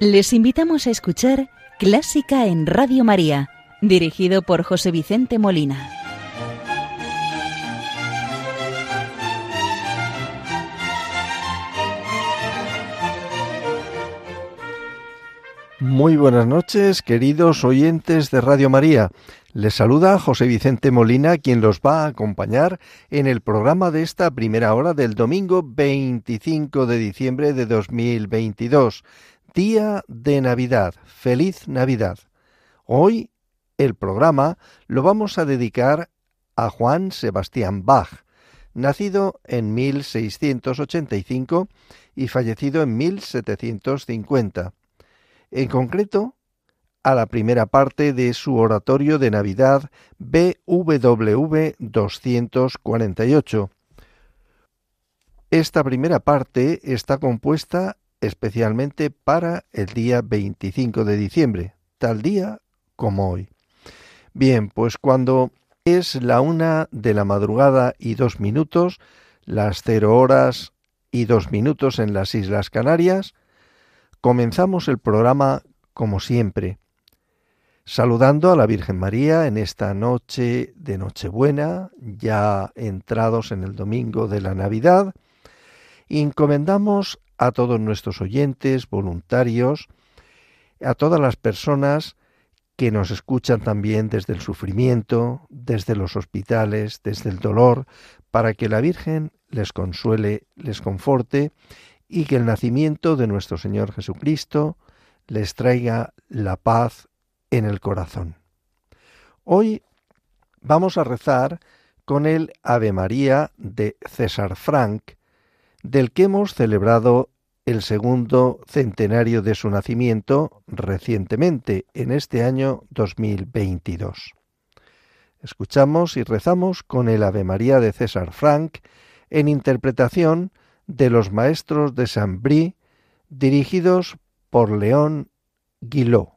Les invitamos a escuchar Clásica en Radio María, dirigido por José Vicente Molina. Muy buenas noches, queridos oyentes de Radio María. Les saluda José Vicente Molina, quien los va a acompañar en el programa de esta primera hora del domingo 25 de diciembre de 2022, día de Navidad. Feliz Navidad. Hoy el programa lo vamos a dedicar a Juan Sebastián Bach, nacido en 1685 y fallecido en 1750. En concreto, a la primera parte de su oratorio de Navidad BWV 248. Esta primera parte está compuesta especialmente para el día 25 de diciembre, tal día como hoy. Bien, pues cuando es la una de la madrugada y dos minutos, las cero horas y dos minutos en las Islas Canarias, comenzamos el programa como siempre, saludando a la Virgen María en esta noche de Nochebuena, ya entrados en el domingo de la Navidad, y encomendamos a todos nuestros oyentes, voluntarios, a todas las personas que nos escuchan también desde el sufrimiento, desde los hospitales, desde el dolor, para que la Virgen les consuele, les conforte y que el nacimiento de nuestro Señor Jesucristo les traiga la paz en el corazón. Hoy vamos a rezar con el Ave María de César Frank, del que hemos celebrado el segundo centenario de su nacimiento recientemente, en este año 2022. Escuchamos y rezamos con el Ave María de César Frank en interpretación de los maestros de Saint-Brie dirigidos por León Guillot.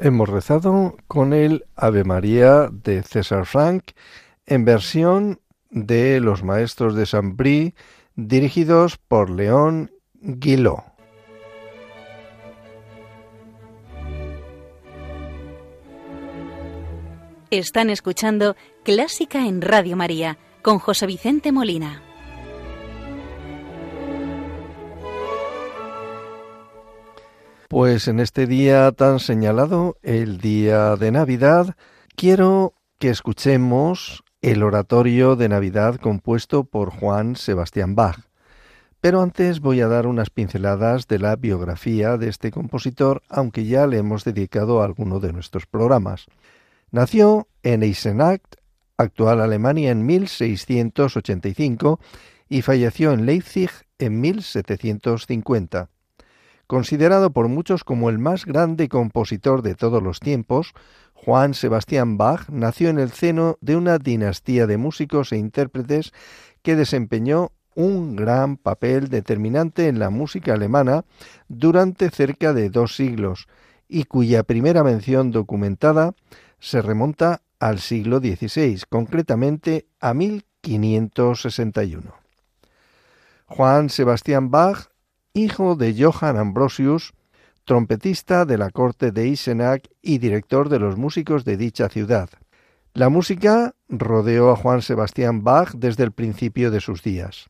Hemos rezado con el Ave María de César Frank en versión de los maestros de Saint-Brie dirigidos por León Guiló. Están escuchando Clásica en Radio María con José Vicente Molina. Pues en este día tan señalado, el día de Navidad, quiero que escuchemos el oratorio de Navidad compuesto por Juan Sebastián Bach. Pero antes voy a dar unas pinceladas de la biografía de este compositor, aunque ya le hemos dedicado a alguno de nuestros programas. Nació en Eisenach, actual Alemania, en 1685 y falleció en Leipzig en 1750. Considerado por muchos como el más grande compositor de todos los tiempos, Juan Sebastián Bach nació en el seno de una dinastía de músicos e intérpretes que desempeñó un gran papel determinante en la música alemana durante cerca de dos siglos y cuya primera mención documentada se remonta al siglo XVI, concretamente a 1561. Juan Sebastián Bach hijo de Johann Ambrosius, trompetista de la corte de Isenach y director de los músicos de dicha ciudad. La música rodeó a Juan Sebastián Bach desde el principio de sus días.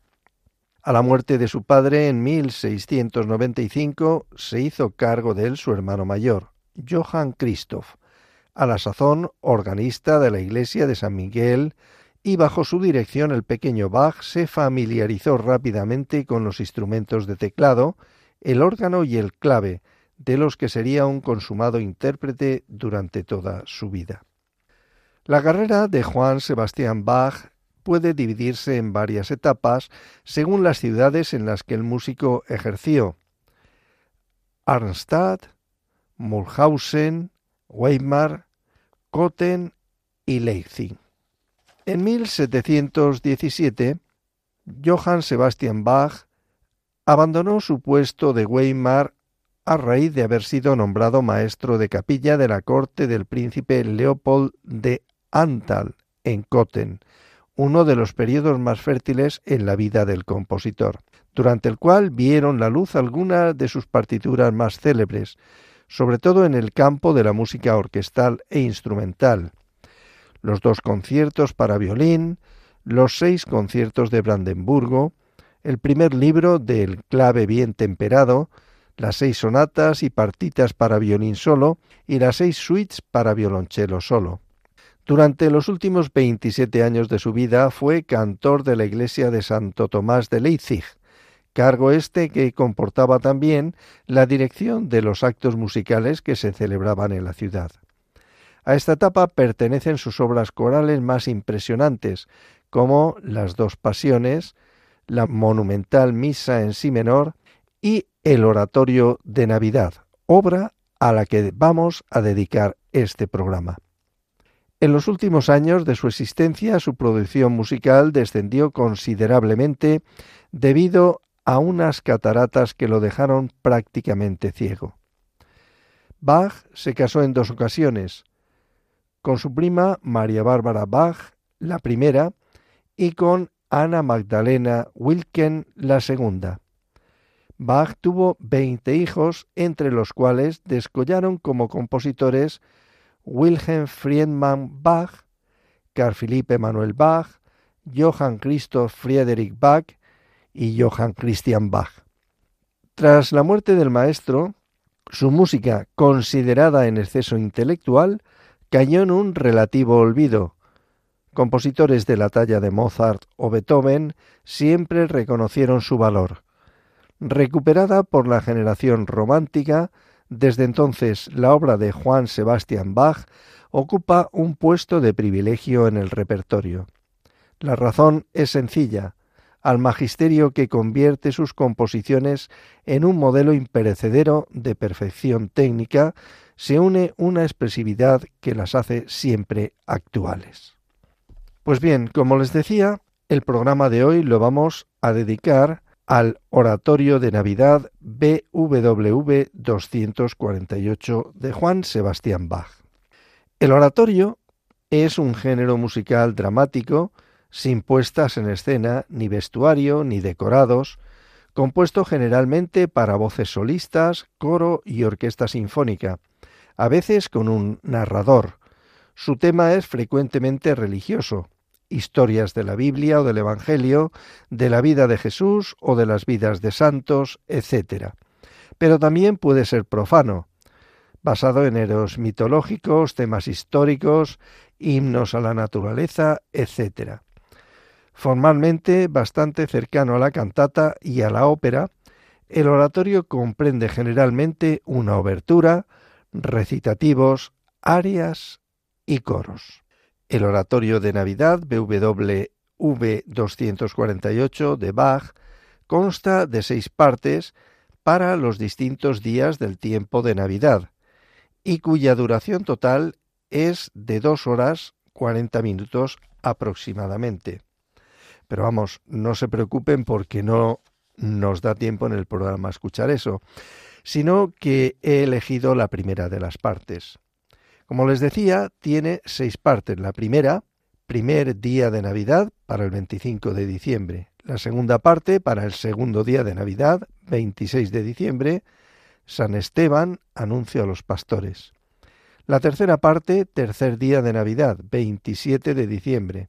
A la muerte de su padre en 1695 se hizo cargo de él su hermano mayor, Johann Christoph, a la sazón organista de la iglesia de San Miguel y bajo su dirección el pequeño Bach se familiarizó rápidamente con los instrumentos de teclado, el órgano y el clave, de los que sería un consumado intérprete durante toda su vida. La carrera de Juan Sebastián Bach puede dividirse en varias etapas según las ciudades en las que el músico ejerció. Arnstadt, Mulhausen, Weimar, Kotten y Leipzig. En 1717, Johann Sebastian Bach abandonó su puesto de Weimar a raíz de haber sido nombrado maestro de capilla de la corte del príncipe Leopold de Antal en Kotten, uno de los periodos más fértiles en la vida del compositor, durante el cual vieron la luz algunas de sus partituras más célebres, sobre todo en el campo de la música orquestal e instrumental, los dos conciertos para violín, los seis conciertos de Brandenburgo, el primer libro del clave bien temperado, las seis sonatas y partitas para violín solo y las seis suites para violonchelo solo. Durante los últimos 27 años de su vida fue cantor de la iglesia de Santo Tomás de Leipzig, cargo este que comportaba también la dirección de los actos musicales que se celebraban en la ciudad. A esta etapa pertenecen sus obras corales más impresionantes, como Las dos Pasiones, la monumental Misa en Si menor y el Oratorio de Navidad, obra a la que vamos a dedicar este programa. En los últimos años de su existencia, su producción musical descendió considerablemente debido a unas cataratas que lo dejaron prácticamente ciego. Bach se casó en dos ocasiones, con su prima María Bárbara Bach, la primera, y con Ana Magdalena Wilken, la segunda. Bach tuvo veinte hijos, entre los cuales descollaron como compositores Wilhelm Friedman Bach, Carl Philipp Emanuel Bach, Johann Christoph Friedrich Bach y Johann Christian Bach. Tras la muerte del maestro, su música, considerada en exceso intelectual, cayó un relativo olvido. Compositores de la talla de Mozart o Beethoven siempre reconocieron su valor. Recuperada por la generación romántica, desde entonces la obra de Juan Sebastian Bach ocupa un puesto de privilegio en el repertorio. La razón es sencilla, al magisterio que convierte sus composiciones en un modelo imperecedero de perfección técnica, se une una expresividad que las hace siempre actuales. Pues bien, como les decía, el programa de hoy lo vamos a dedicar al Oratorio de Navidad BWV 248 de Juan Sebastián Bach. El oratorio es un género musical dramático sin puestas en escena, ni vestuario, ni decorados, compuesto generalmente para voces solistas, coro y orquesta sinfónica, a veces con un narrador. Su tema es frecuentemente religioso, historias de la Biblia o del Evangelio, de la vida de Jesús o de las vidas de santos, etc. Pero también puede ser profano, basado en héroes mitológicos, temas históricos, himnos a la naturaleza, etc. Formalmente bastante cercano a la cantata y a la ópera, el oratorio comprende generalmente una obertura, recitativos, arias y coros. El oratorio de Navidad BWV 248 de Bach consta de seis partes para los distintos días del tiempo de Navidad y cuya duración total es de dos horas cuarenta minutos aproximadamente. Pero vamos, no se preocupen porque no nos da tiempo en el programa escuchar eso, sino que he elegido la primera de las partes. Como les decía, tiene seis partes. La primera, primer día de Navidad, para el 25 de diciembre. La segunda parte, para el segundo día de Navidad, 26 de diciembre. San Esteban, anuncio a los pastores. La tercera parte, tercer día de Navidad, 27 de diciembre.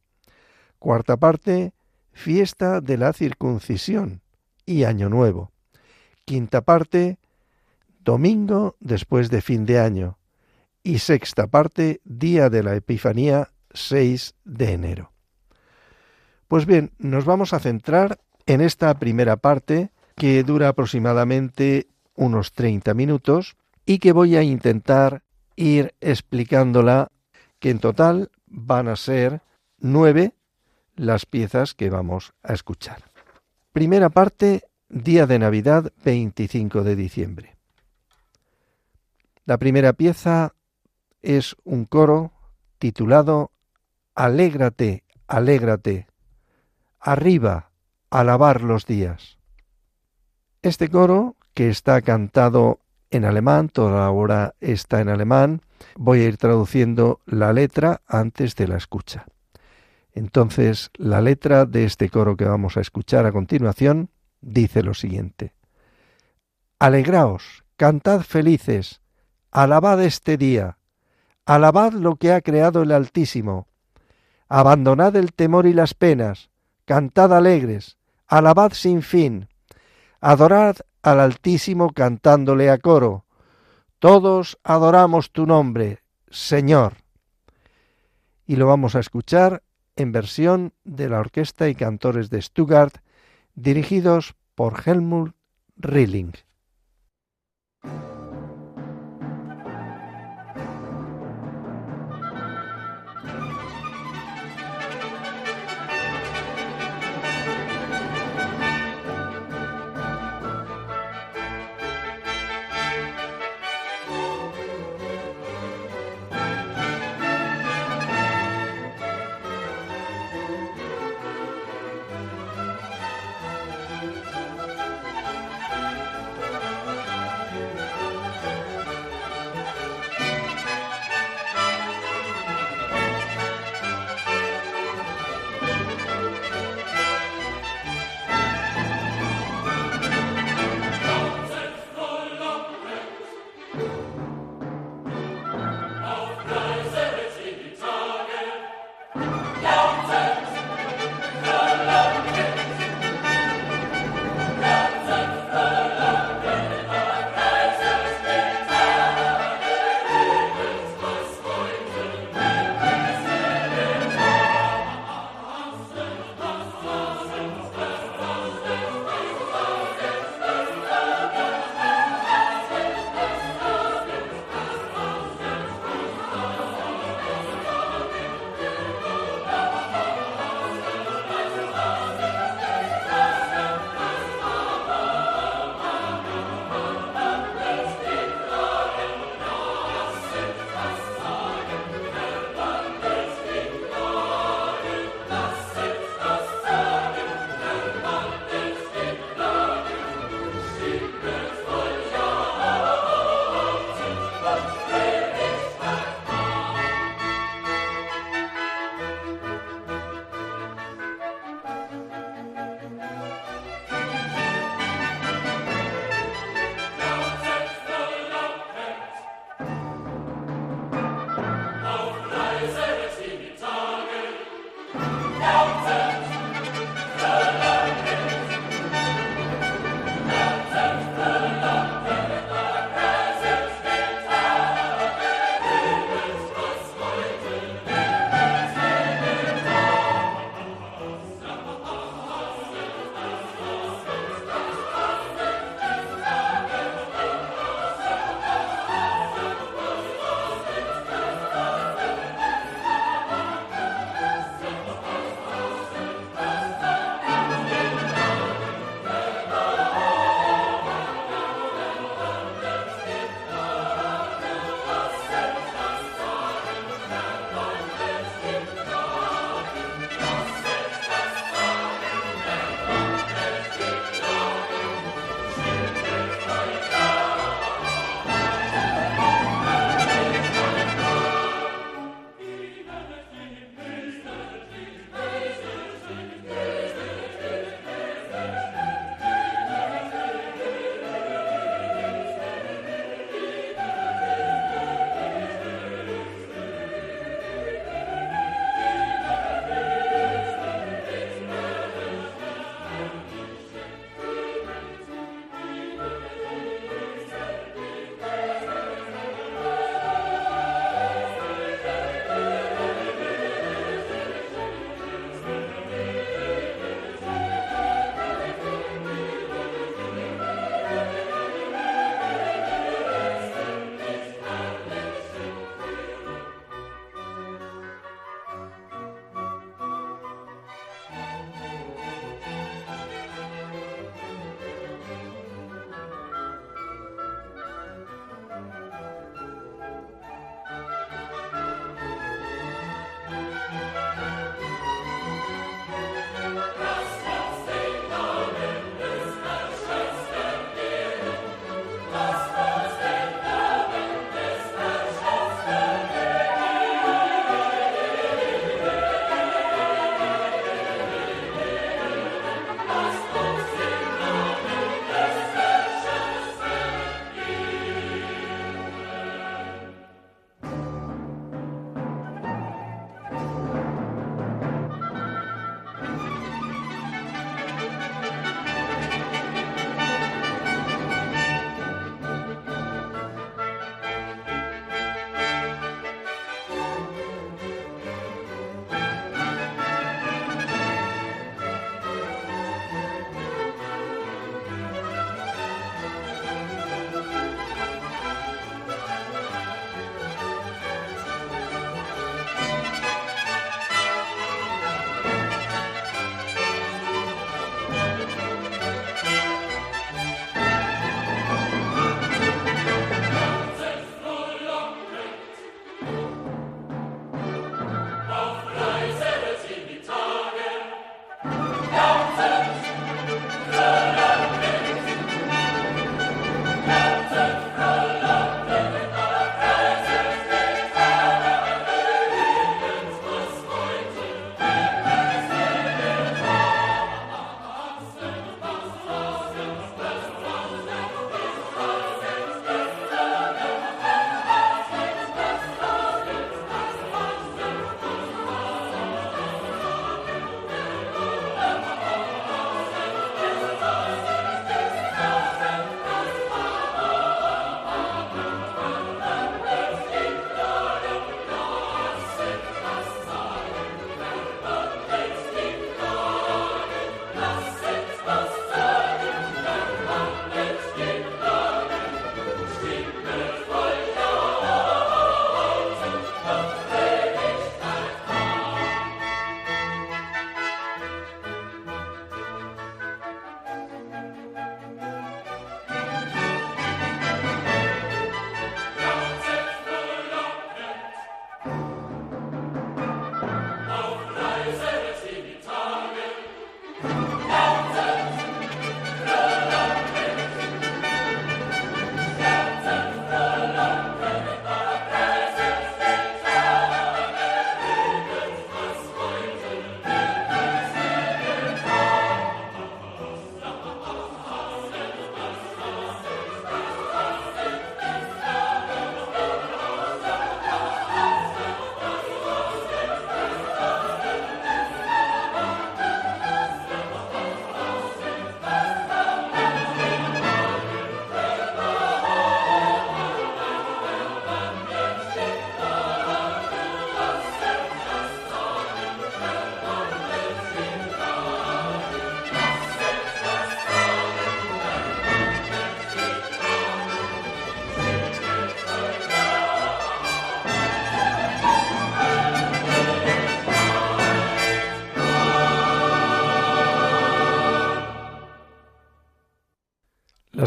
Cuarta parte, fiesta de la circuncisión y Año Nuevo. Quinta parte, domingo después de fin de año y sexta parte, día de la Epifanía, 6 de enero. Pues bien, nos vamos a centrar en esta primera parte que dura aproximadamente unos 30 minutos y que voy a intentar ir explicándola, que en total van a ser nueve las piezas que vamos a escuchar. Primera parte, día de Navidad, 25 de diciembre. La primera pieza es un coro titulado Alégrate, alégrate, arriba, alabar los días. Este coro, que está cantado en alemán, toda la hora está en alemán, voy a ir traduciendo la letra antes de la escucha. Entonces, la letra de este coro que vamos a escuchar a continuación dice lo siguiente. Alegraos, cantad felices, alabad este día, Alabad lo que ha creado el Altísimo. Abandonad el temor y las penas. Cantad alegres. Alabad sin fin. Adorad al Altísimo cantándole a coro. Todos adoramos tu nombre, Señor. Y lo vamos a escuchar en versión de la Orquesta y Cantores de Stuttgart, dirigidos por Helmut Rilling.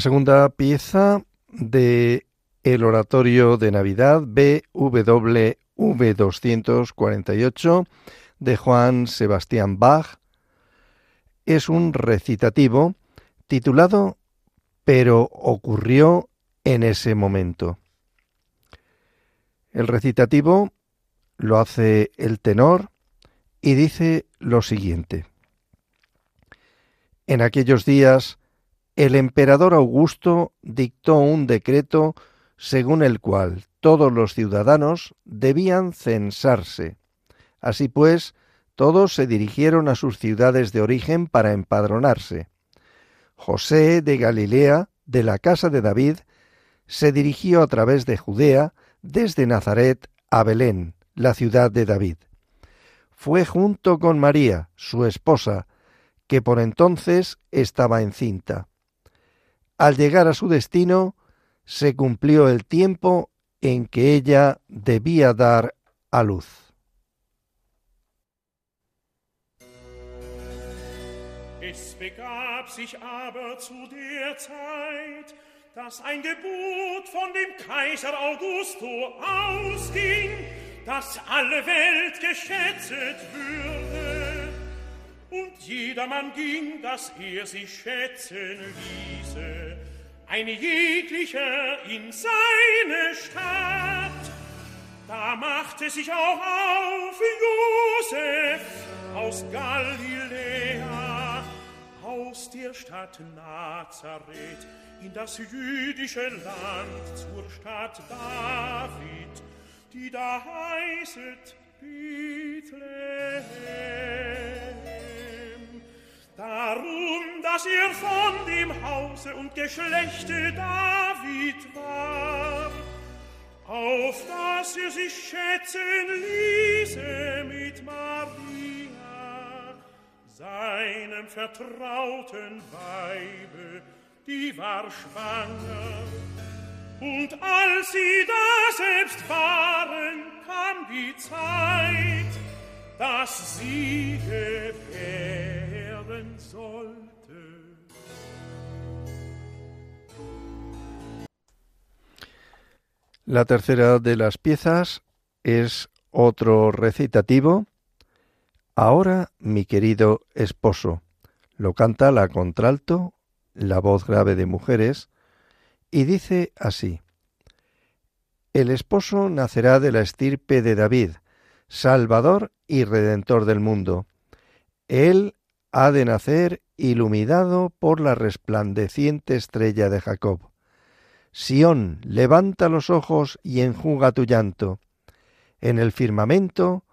Segunda pieza de el oratorio de Navidad BWV 248 de Juan Sebastián Bach es un recitativo titulado Pero ocurrió en ese momento. El recitativo lo hace el tenor y dice lo siguiente. En aquellos días el emperador Augusto dictó un decreto según el cual todos los ciudadanos debían censarse. Así pues, todos se dirigieron a sus ciudades de origen para empadronarse. José de Galilea, de la casa de David, se dirigió a través de Judea, desde Nazaret a Belén, la ciudad de David. Fue junto con María, su esposa, que por entonces estaba encinta. Al llegar a su destino, se cumplió el tiempo en que ella debía dar a luz. Es begab sich aber zu der Zeit, dass ein Gebot von dem Kaiser Augusto ausging, dass alle Welt geschätzet würde. Und jedermann ging, dass er sich schätzen ließe, ein jeglicher in seine Stadt. Da machte sich auch auf Josef aus Galiläa, aus der Stadt Nazareth, in das jüdische Land zur Stadt David, die da heißet Bethlehem. Darum, dass er von dem Hause und Geschlechte David war, auf dass er sich schätzen ließe mit Maria, seinem vertrauten Weibe, die war schwanger. Und als sie da selbst waren, kam die Zeit, dass sie gebären La tercera de las piezas es otro recitativo. Ahora, mi querido esposo, lo canta la contralto la voz grave de mujeres, y dice así, El esposo nacerá de la estirpe de David, Salvador y Redentor del mundo. Él ha de nacer iluminado por la resplandeciente estrella de Jacob. Sión, levanta los ojos y enjuga tu llanto. En el firmamento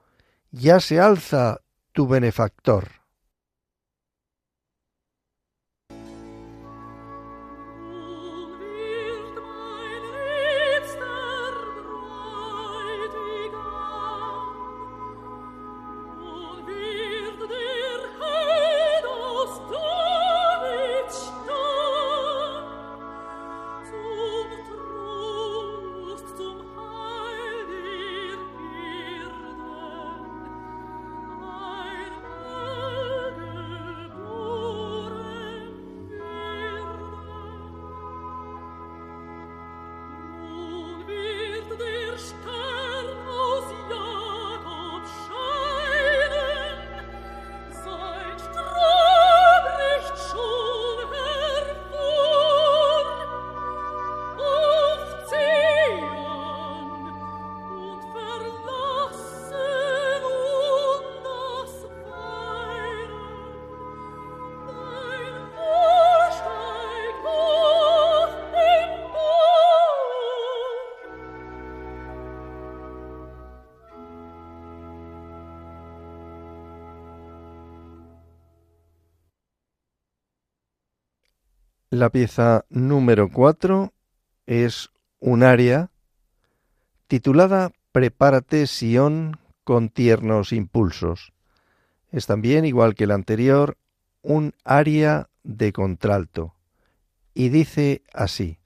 ya se alza tu benefactor. La pieza número 4 es un aria titulada Prepárate Sión con tiernos impulsos. Es también, igual que el anterior, un aria de contralto y dice así: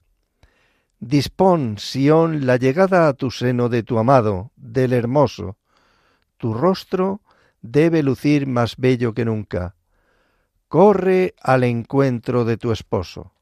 Dispón, Sión, la llegada a tu seno de tu amado, del hermoso. Tu rostro debe lucir más bello que nunca corre al encuentro de tu esposo.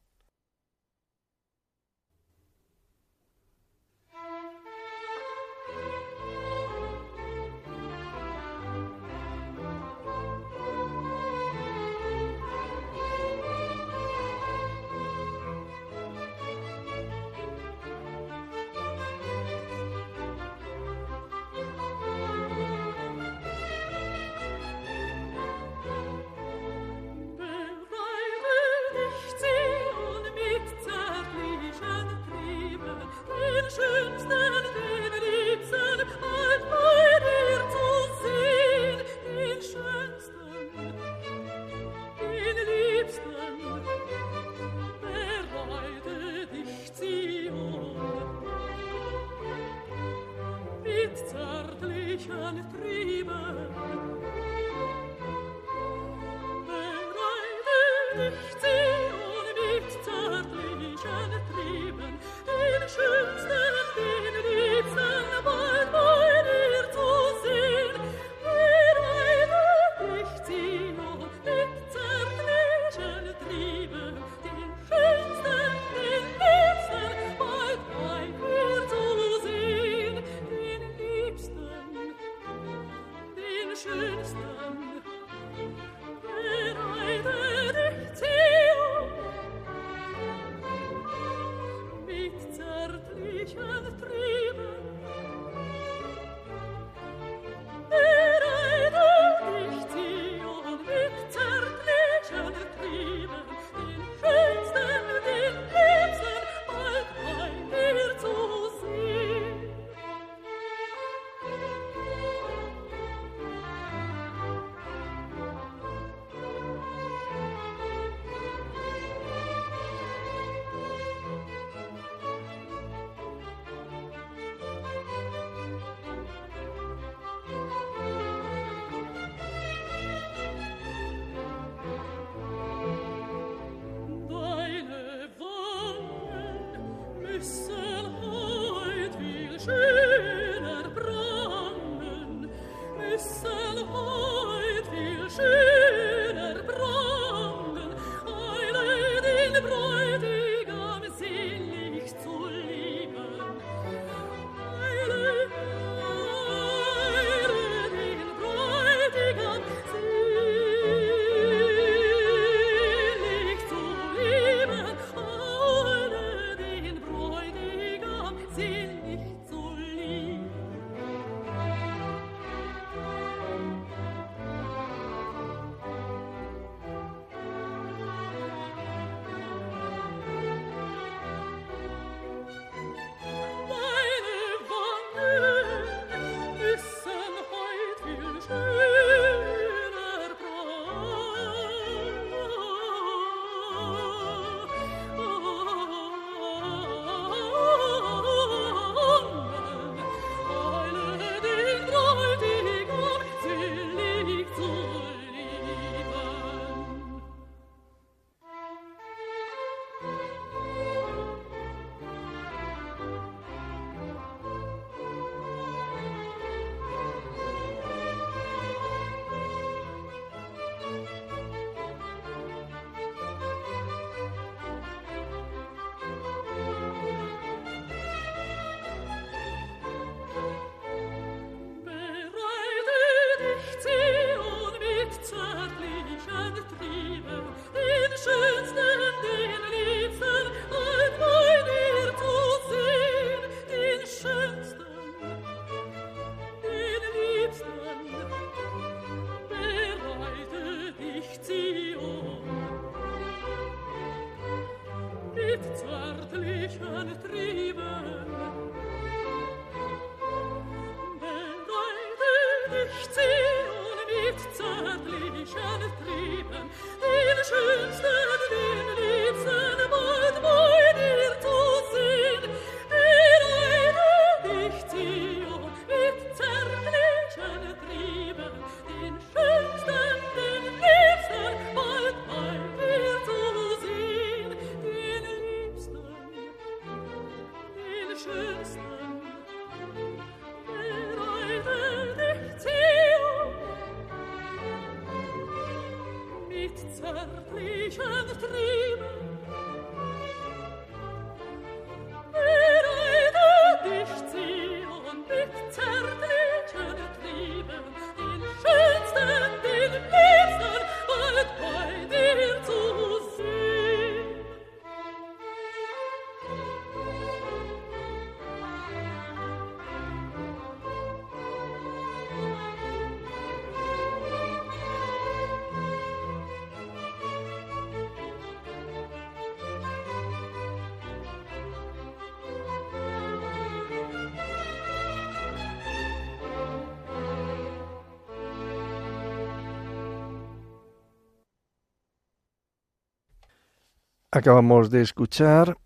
Acabamos de escuchar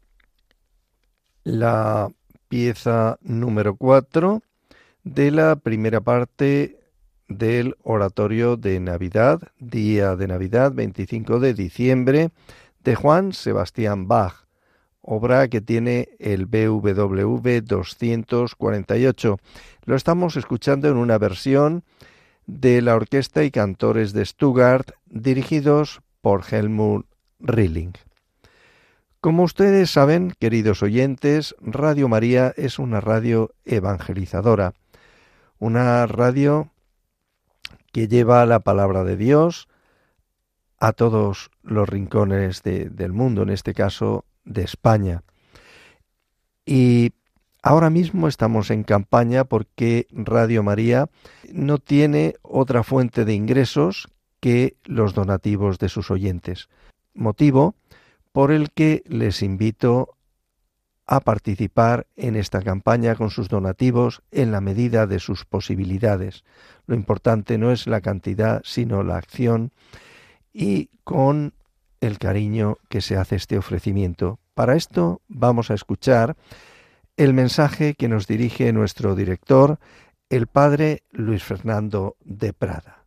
la pieza número 4 de la primera parte del oratorio de Navidad, día de Navidad, 25 de diciembre, de Juan Sebastián Bach, obra que tiene el BWV 248. Lo estamos escuchando en una versión de la Orquesta y Cantores de Stuttgart, dirigidos por Helmut Rilling. Como ustedes saben, queridos oyentes, Radio María es una radio evangelizadora, una radio que lleva la palabra de Dios a todos los rincones del mundo, en este caso de España. Y ahora mismo estamos en campaña porque Radio María no tiene otra fuente de ingresos que los donativos de sus oyentes, motivo por el que les invito a participar en esta campaña con sus donativos en la medida de sus posibilidades. Lo importante no es la cantidad, sino la acción y con el cariño que se hace este ofrecimiento. Para esto vamos a escuchar el mensaje que nos dirige nuestro director, el padre Luis Fernando de Prada.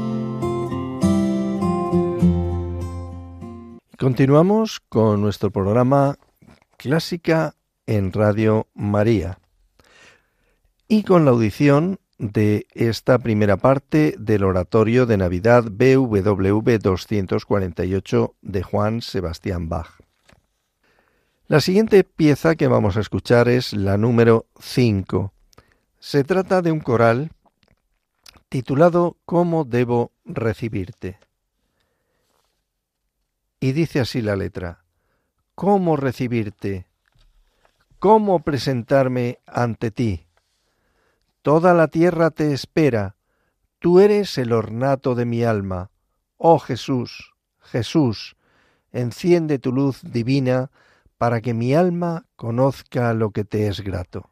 Continuamos con nuestro programa Clásica en Radio María y con la audición de esta primera parte del oratorio de Navidad BWV 248 de Juan Sebastián Bach. La siguiente pieza que vamos a escuchar es la número 5. Se trata de un coral titulado ¿Cómo debo recibirte? Y dice así la letra, ¿cómo recibirte? ¿Cómo presentarme ante ti? Toda la tierra te espera, tú eres el ornato de mi alma. Oh Jesús, Jesús, enciende tu luz divina para que mi alma conozca lo que te es grato.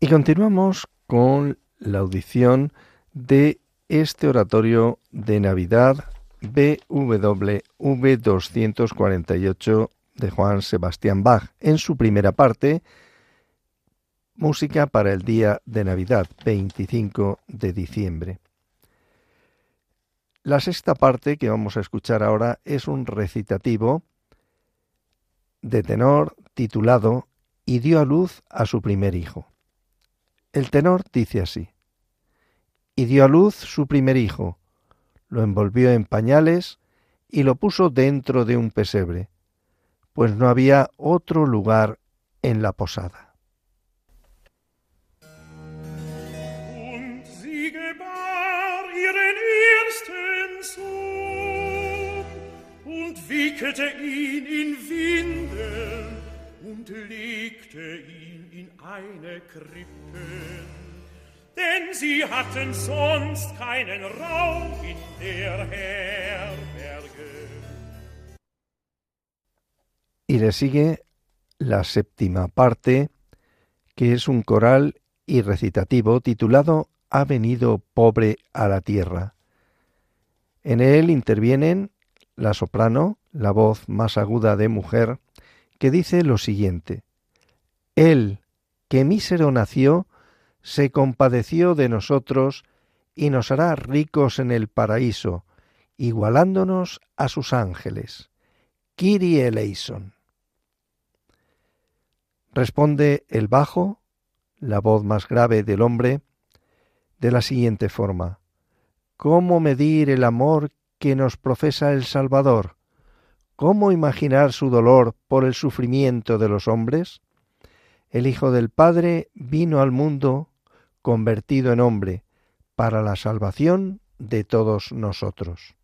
Y continuamos con la audición de este oratorio de Navidad BWV 248 de Juan Sebastián Bach en su primera parte, música para el día de Navidad, 25 de diciembre. La sexta parte que vamos a escuchar ahora es un recitativo de tenor titulado Y dio a luz a su primer hijo. El tenor dice así, y dio a luz su primer hijo, lo envolvió en pañales y lo puso dentro de un pesebre, pues no había otro lugar en la posada. Denn sie hatten sonst keinen in der Herberge. Y le sigue la séptima parte, que es un coral y recitativo titulado Ha venido pobre a la tierra. En él intervienen la soprano, la voz más aguda de mujer, que dice lo siguiente. Él, que mísero nació, se compadeció de nosotros y nos hará ricos en el paraíso, igualándonos a sus ángeles. Kyrie eleison. Responde el bajo, la voz más grave del hombre, de la siguiente forma. ¿Cómo medir el amor que nos profesa el Salvador? ¿Cómo imaginar su dolor por el sufrimiento de los hombres? El Hijo del Padre vino al mundo convertido en hombre para la salvación de todos nosotros.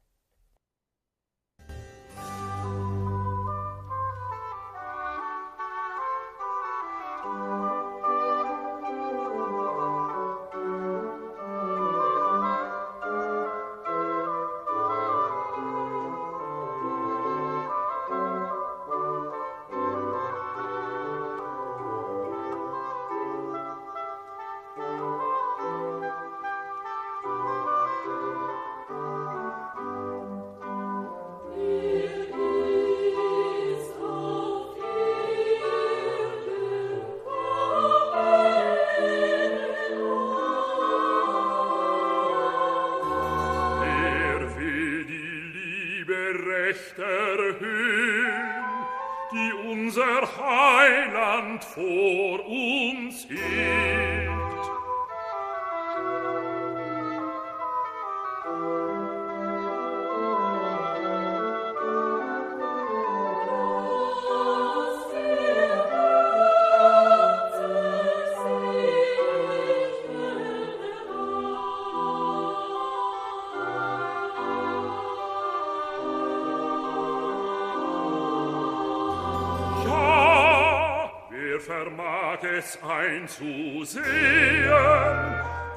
Es einzusehen,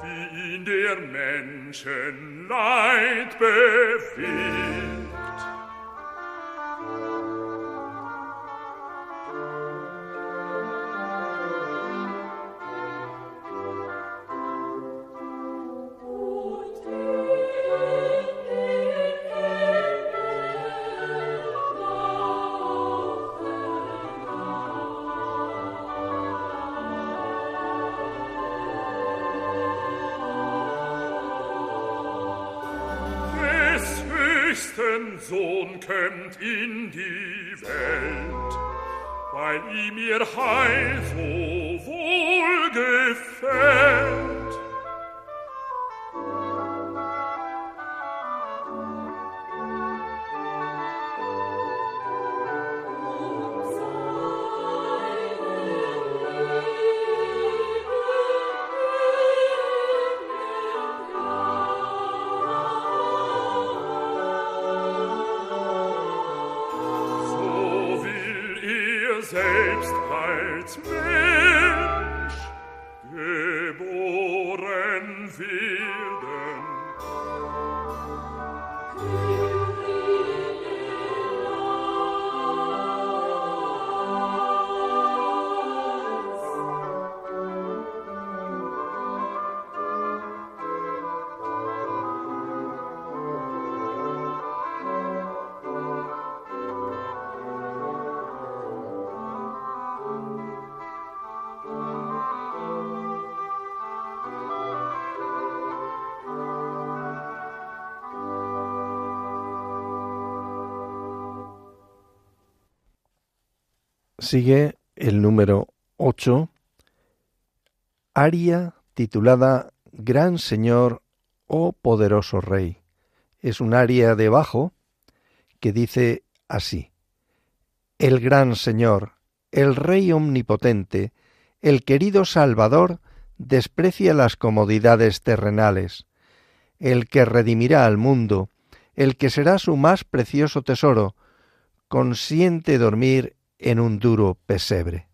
wie ihn der Menschen Leid bewegt? Des höchsten Sohn kömmt in die Welt, weil ihm ihr Heil so wohl gefällt. Sigue el número 8, aria titulada Gran Señor, oh poderoso Rey. Es un aria de bajo que dice así. El gran Señor, el Rey omnipotente, el querido Salvador, desprecia las comodidades terrenales, el que redimirá al mundo, el que será su más precioso tesoro, consiente dormir en un duro pesebre.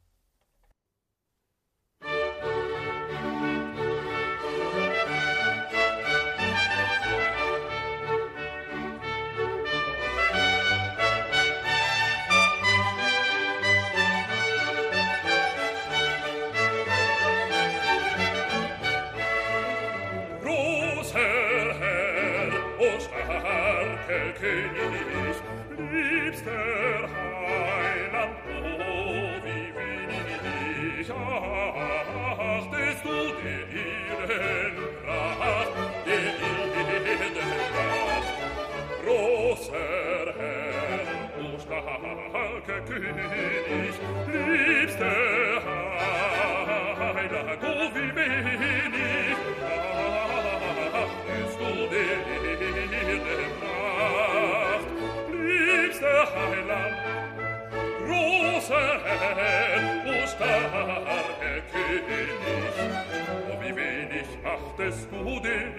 ach des guden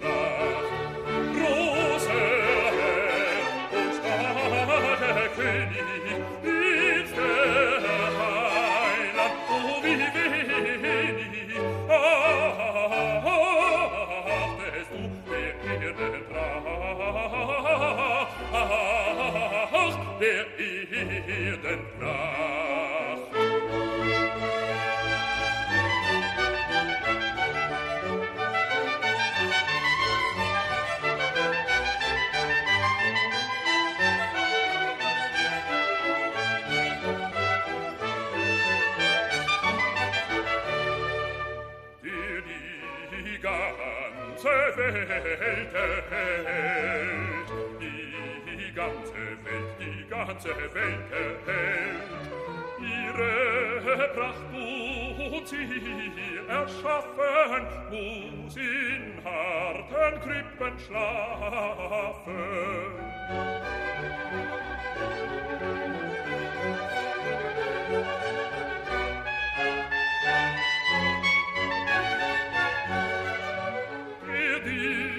Tag. Großer Herr und starker König, liebster Heiland, o wie wenig, achtest du der Erde Pracht, der Erden Pracht. ganze Bänke hält. Ihre Pracht tut sie erschaffen, muss in harten Krippen schlafen.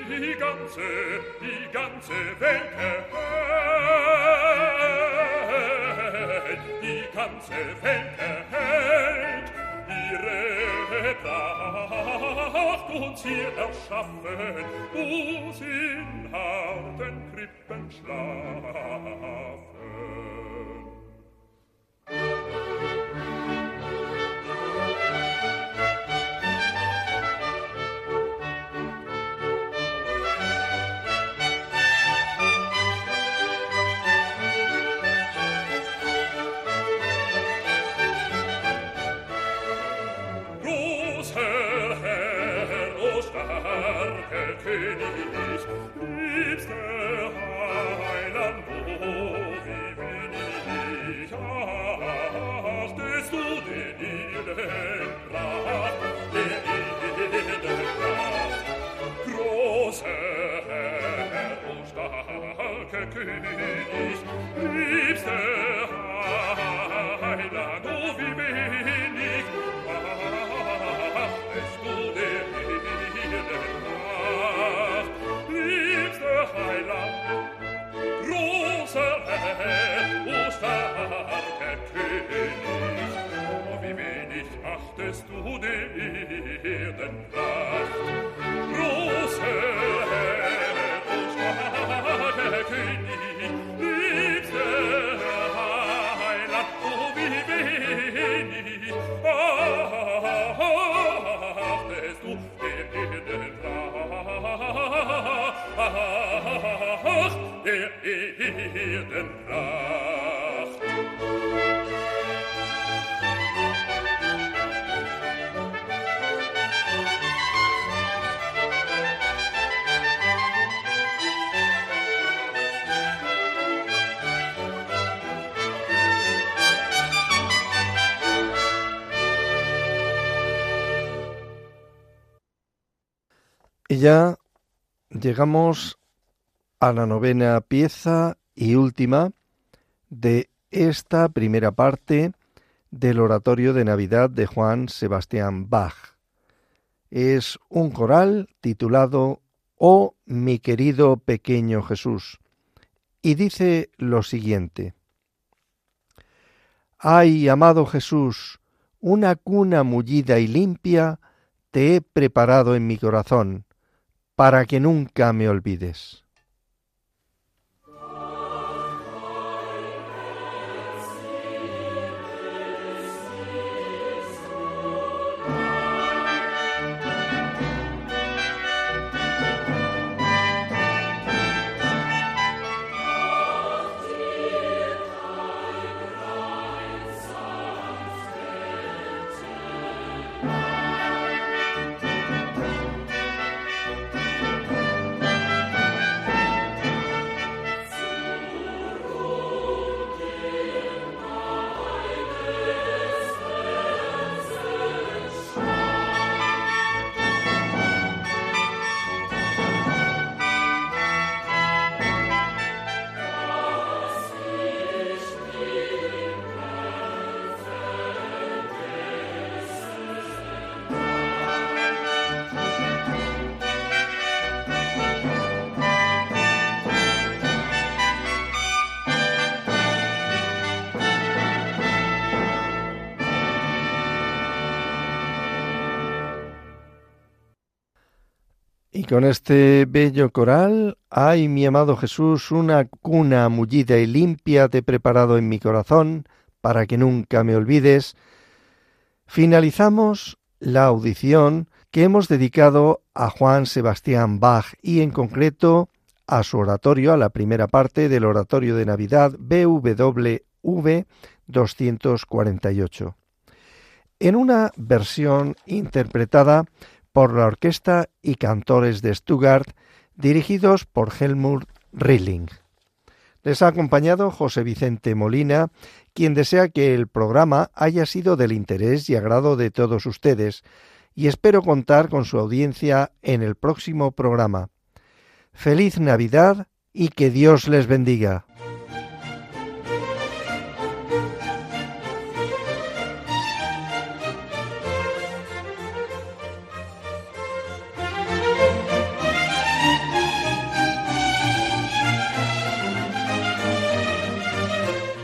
die ganze, die ganze Welt eh. ganze Welt erhält, ihre Pracht und sie erschaffen, uns in harten Krippen schlafen. Yeah. Ya llegamos a la novena pieza y última de esta primera parte del oratorio de Navidad de Juan Sebastián Bach. Es un coral titulado Oh mi querido pequeño Jesús, y dice lo siguiente. Ay, amado Jesús, una cuna mullida y limpia te he preparado en mi corazón, para que nunca me olvides. Y con este bello coral, ay mi amado Jesús, una cuna mullida y limpia te he preparado en mi corazón, para que nunca me olvides, finalizamos la audición que hemos dedicado a Juan Sebastián Bach y en concreto a su oratorio, a la primera parte del oratorio de Navidad BWV 248. En una versión interpretada por la orquesta y cantores de Stuttgart, dirigidos por Helmut Rilling. Les ha acompañado José Vicente Molina, quien desea que el programa haya sido del interés y agrado de todos ustedes, y espero contar con su audiencia en el próximo programa. Feliz Navidad y que Dios les bendiga.